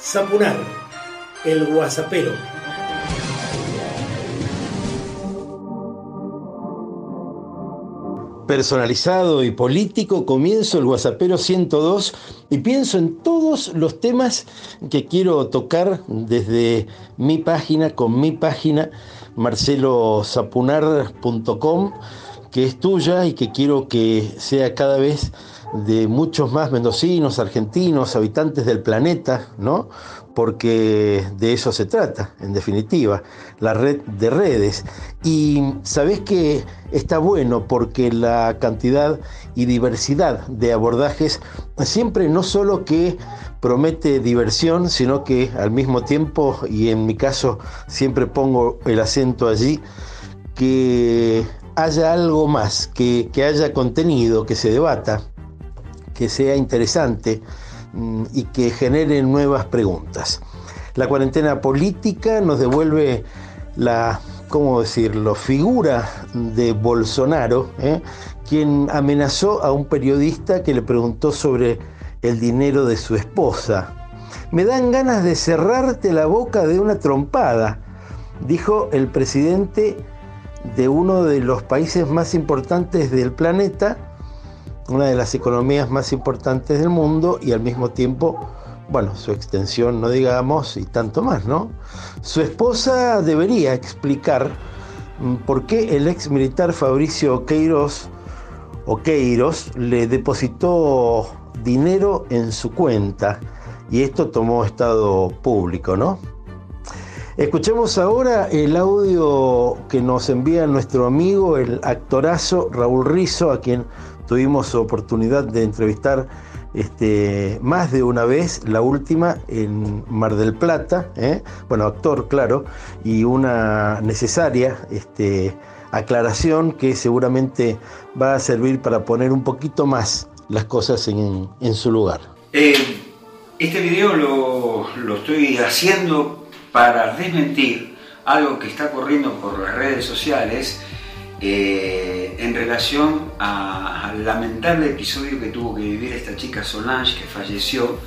Zapunar, el guasapero. personalizado y político, comienzo el WhatsAppero 102 y pienso en todos los temas que quiero tocar desde mi página, con mi página, marcelosapunar.com, que es tuya y que quiero que sea cada vez de muchos más mendocinos, argentinos, habitantes del planeta, ¿no? Porque de eso se trata, en definitiva, la red de redes. Y sabes que está bueno porque la cantidad y diversidad de abordajes siempre no solo que promete diversión, sino que al mismo tiempo, y en mi caso siempre pongo el acento allí, que haya algo más, que, que haya contenido, que se debata, que sea interesante mm, y que genere nuevas preguntas. La cuarentena política nos devuelve la, ¿cómo decirlo?, figura de Bolsonaro, ¿eh? quien amenazó a un periodista que le preguntó sobre el dinero de su esposa. Me dan ganas de cerrarte la boca de una trompada, dijo el presidente de uno de los países más importantes del planeta una de las economías más importantes del mundo y al mismo tiempo, bueno, su extensión no digamos y tanto más, ¿no? Su esposa debería explicar mm, por qué el ex militar Fabricio Queiroz Queiros le depositó dinero en su cuenta y esto tomó estado público, ¿no? Escuchemos ahora el audio que nos envía nuestro amigo, el actorazo Raúl Rizo, a quien tuvimos oportunidad de entrevistar este, más de una vez, la última en Mar del Plata, ¿eh? bueno, actor, claro, y una necesaria este, aclaración que seguramente va a servir para poner un poquito más las cosas en, su lugar. Eh, este video lo, lo estoy haciendo para desmentir algo que está corriendo por las redes sociales eh, en relación al lamentable episodio que tuvo que vivir esta chica Solange que falleció,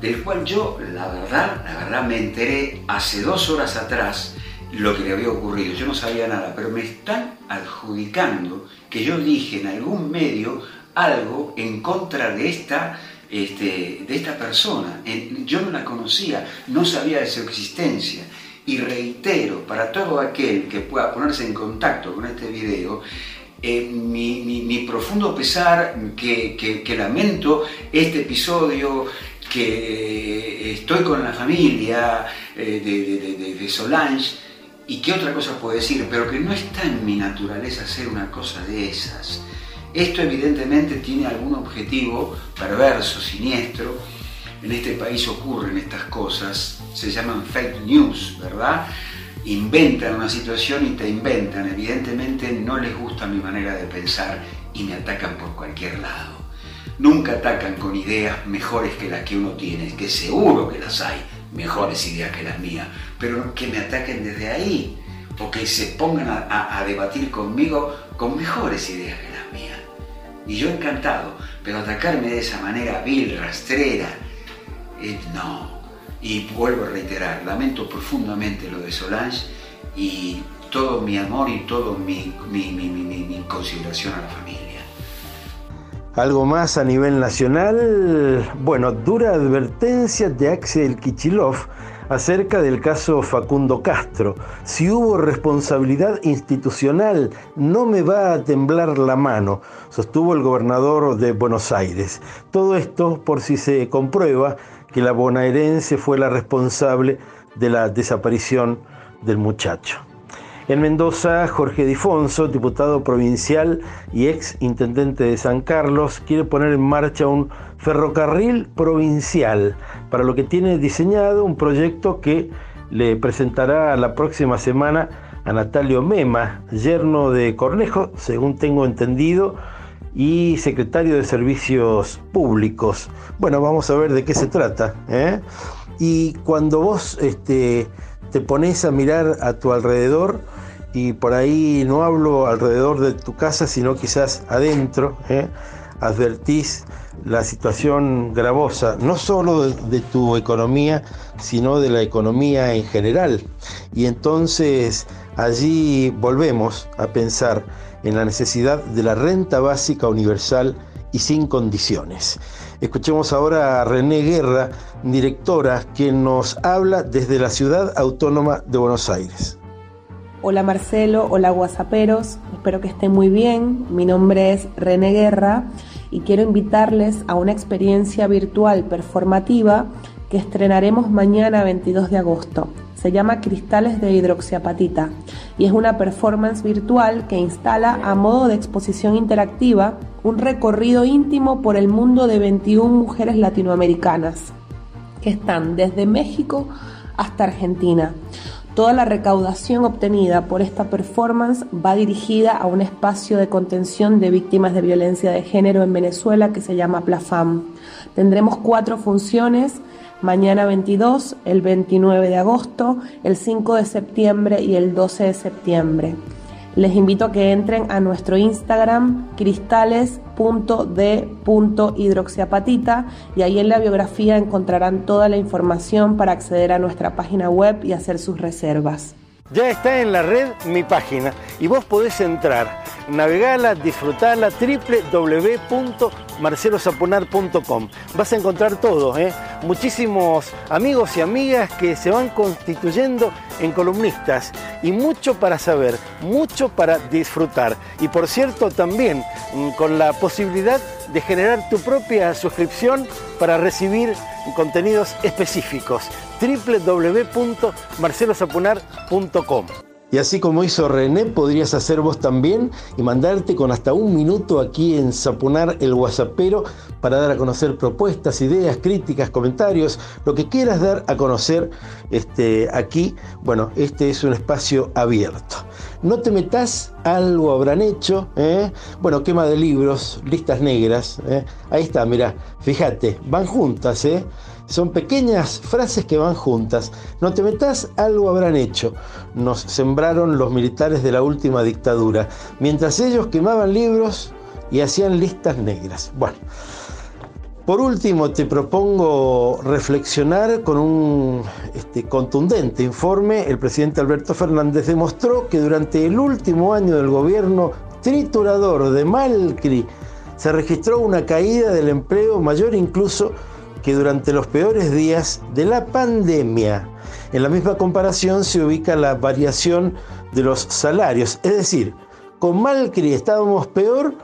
del cual yo, la verdad, la verdad me enteré hace dos horas atrás lo que le había ocurrido. Yo no sabía nada, pero me están adjudicando que yo dije en algún medio algo en contra de esta, este, de esta persona. Yo no la conocía, no sabía de su existencia. Y reitero, para todo aquel que pueda ponerse en contacto con este video, eh, mi, profundo pesar, que, lamento este episodio, que estoy con la familia eh, de, Solange, y qué otra cosa puedo decir, pero que no está en mi naturaleza hacer una cosa de esas. Esto evidentemente tiene algún objetivo perverso, siniestro, en este país ocurren estas cosas, se llaman fake news, ¿verdad? Inventan una situación y te inventan. Evidentemente no les gusta mi manera de pensar y me atacan por cualquier lado. Nunca atacan con ideas mejores que las que uno tiene, que seguro que las hay, mejores ideas que las mías, pero que me ataquen desde ahí, o que se pongan a, debatir conmigo con mejores ideas que las. Y yo encantado, pero atacarme de esa manera vil, rastrera, no. Y vuelvo a reiterar, lamento profundamente lo de Solange y todo mi amor y todo mi, consideración a la familia. Algo más a nivel nacional, bueno, dura advertencia de Axel Kichilov acerca del caso Facundo Castro. Si hubo responsabilidad institucional, no me va a temblar la mano, sostuvo el gobernador de Buenos Aires. Todo esto por si se comprueba que la bonaerense fue la responsable de la desaparición del muchacho. En Mendoza, Jorge Difonso, diputado provincial y ex intendente de San Carlos, quiere poner en marcha un ferrocarril provincial, para lo que tiene diseñado un proyecto que le presentará la próxima semana a Natalio Mema, yerno de Cornejo, según tengo entendido, y secretario de Servicios Públicos. Bueno, vamos a ver de qué se trata. ¿eh? Y cuando vos este, te pones a mirar a tu alrededor, y por ahí no hablo alrededor de tu casa, sino quizás adentro, ¿eh? advertís la situación gravosa, no solo de, tu economía, sino de la economía en general. Y entonces allí volvemos a pensar en la necesidad de la renta básica universal y sin condiciones. Escuchemos ahora a René Guerra, directora, quien nos habla desde la ciudad autónoma de Buenos Aires. Hola Marcelo, hola Guasaperos, espero que estén muy bien. Mi nombre es René Guerra y quiero invitarles a una experiencia virtual performativa que estrenaremos mañana 22 de agosto. Se llama Cristales de Hidroxiapatita y es una performance virtual que instala a modo de exposición interactiva un recorrido íntimo por el mundo de 21 mujeres latinoamericanas que están desde México hasta Argentina Toda la recaudación obtenida por esta performance va dirigida a un espacio de contención de víctimas de violencia de género en Venezuela que se llama Plafam. Tendremos cuatro funciones, mañana 22, el 29 de agosto, el 5 de septiembre y el 12 de septiembre. Les invito a que entren a nuestro Instagram cristales.d.hidroxiapatita y ahí en la biografía encontrarán toda la información para acceder a nuestra página web y hacer sus reservas. Ya está en la red mi página y vos podés entrar, navegala, disfrutarla, www.marcelosaponar.com. Vas a encontrar todo, ¿eh? muchísimos amigos y amigas que se van constituyendo en columnistas y mucho para saber, mucho para disfrutar. Y por cierto, también mm, con la posibilidad de generar tu propia suscripción para recibir contenidos específicos www.marcelosapunar.com. Y así como hizo René, podrías hacer vos también y mandarte con hasta un minuto aquí en Sapunar el WhatsAppero para dar a conocer propuestas, ideas, críticas, comentarios, lo que quieras dar a conocer este, aquí. Bueno, este es un espacio abierto. No te metas, algo habrán hecho. ¿eh? Bueno, quema de libros, listas negras. ¿eh? Ahí está, mira, fíjate, van juntas, ¿eh? Son pequeñas frases que van juntas. No te metas, algo habrán hecho. Nos sembraron los militares de la última dictadura, mientras ellos quemaban libros y hacían listas negras. Bueno. Por último, te propongo reflexionar con un este, contundente informe. El presidente Alberto Fernández demostró que durante el último año del gobierno triturador de Malcri se registró una caída del empleo mayor incluso que durante los peores días de la pandemia. En la misma comparación se ubica la variación de los salarios, es decir, con Malcri estábamos peor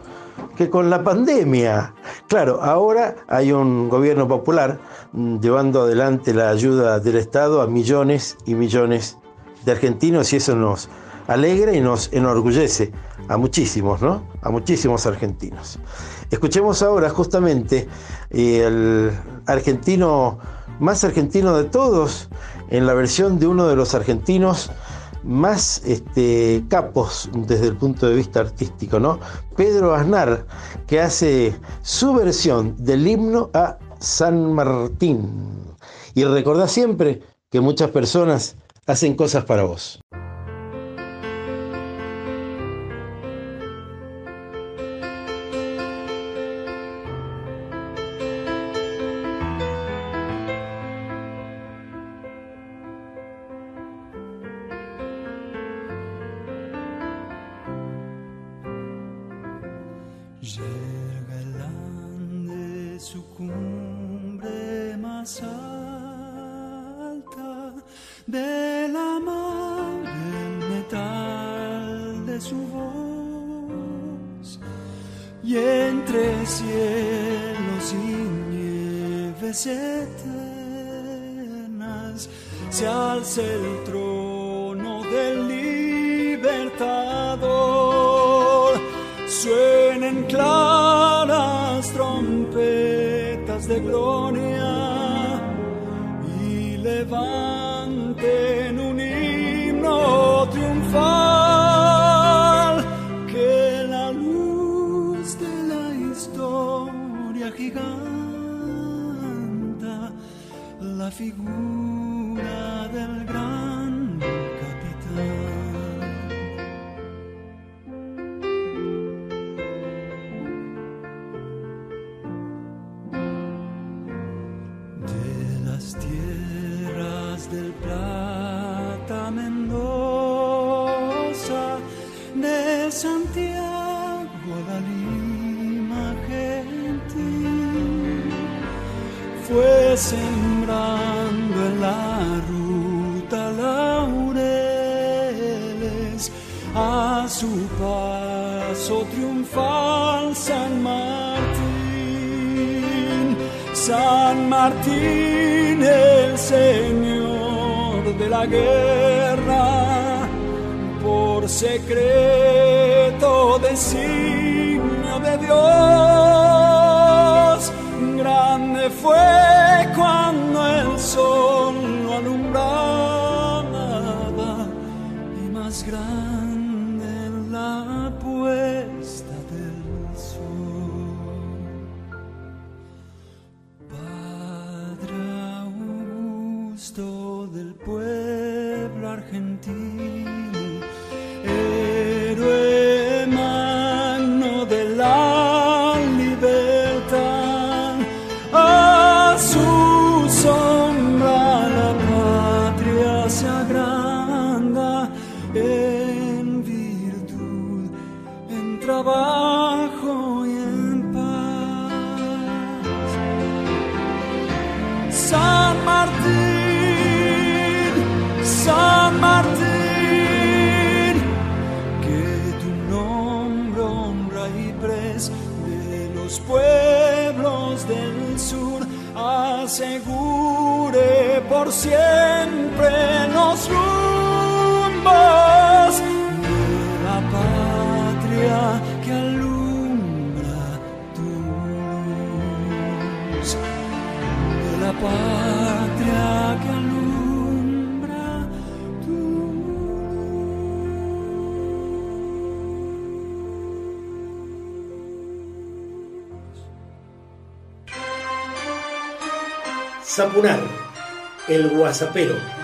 que con la pandemia. Claro, ahora hay un gobierno popular mm, llevando adelante la ayuda del Estado a millones y millones de argentinos y eso nos alegra y nos enorgullece a muchísimos, ¿no? A muchísimos argentinos. Escuchemos ahora justamente eh, el argentino más argentino de todos en la versión de uno de los argentinos más este, capos desde el punto de vista artístico, ¿no? Pedro Aznar, que hace su versión del himno a San Martín. Y recordá siempre que muchas personas hacen cosas para vos. Llega galán de su cumbre más alta, de la mar el metal de su voz, y entre cielos y nieves eternas se alza el trono del figura del gran capitán. De las tierras del Plata Mendoza, de Santiago la Lima gentil, fuesen San Martín, San Martín el Señor de la guerra, por secreto designio de Dios, grande fue cuando el sol lo alumbraba y más grande argentino, luz de la patria que alumbra tu Zapunar, el guasapero.